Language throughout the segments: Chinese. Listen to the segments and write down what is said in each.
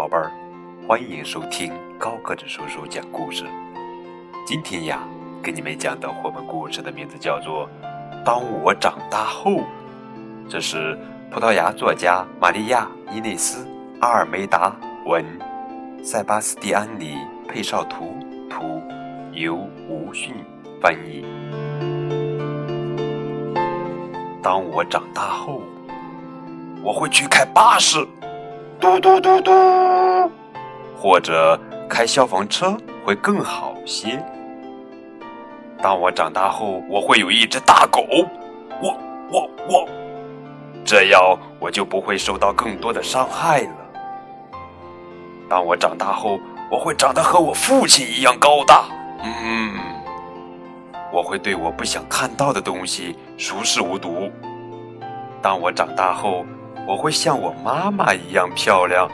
宝贝儿欢迎收听高个子叔叔讲故事。今天呀，给你们讲的绘本故事的名字叫做《当我长大后》，这是葡萄牙作家玛利亚·伊内斯·阿尔梅达文，塞巴斯蒂安尼佩绍图图，由吴迅翻译。当我长大后，我会去开巴士，嘟嘟嘟嘟，或者开消防车会更好些。当我长大后，我会有一只大狗，我我我，这样我就不会受到更多的伤害了。当我长大后，我会长得和我父亲一样高大，嗯，我会对我不想看到的东西熟视无睹。当我长大后，我会像我妈妈一样漂亮。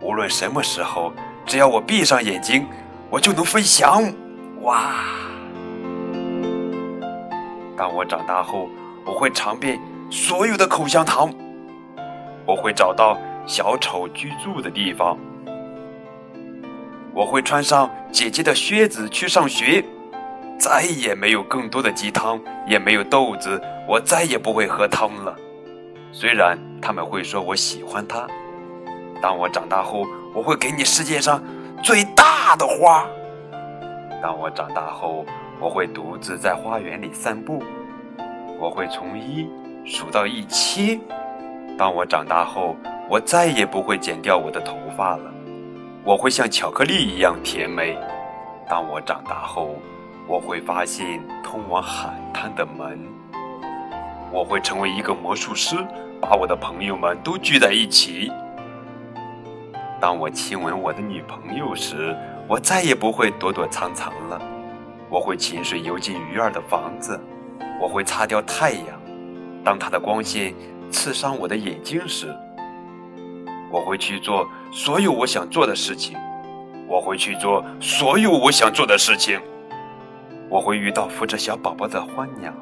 无论什么时候，只要我闭上眼睛，我就能飞翔。哇！当我长大后，我会尝遍所有的口香糖。我会找到小丑居住的地方。我会穿上姐姐的靴子去上学。再也没有更多的鸡汤，也没有豆子。我再也不会喝汤了。虽然他们会说我喜欢它。当我长大后，我会给你世界上最大的花。当我长大后，我会独自在花园里散步。我会从一数到一千。当我长大后，我再也不会剪掉我的头发了。我会像巧克力一样甜美。当我长大后，我会发现通往海滩的门。我会成为一个魔术师，把我的朋友们都聚在一起。当我亲吻我的女朋友时，我再也不会躲躲藏藏了。我会潜水游进鱼儿的房子。我会擦掉太阳，当它的光线刺伤我的眼睛时。我会去做所有我想做的事情。我会去做所有我想做的事情。我会遇到扶着小宝宝的欢鸟。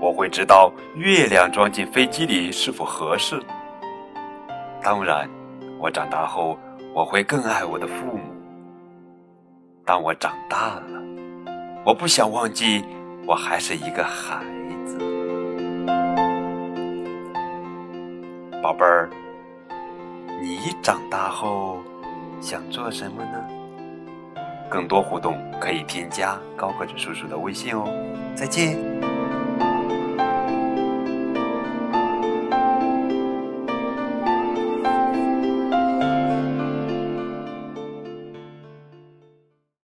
我会知道月亮装进飞机里是否合适。当然，我长大后我会更爱我的父母。当我长大了，我不想忘记我还是一个孩子。宝贝儿，你长大后想做什么呢？更多互动可以添加高个子叔叔的微信哦。再见。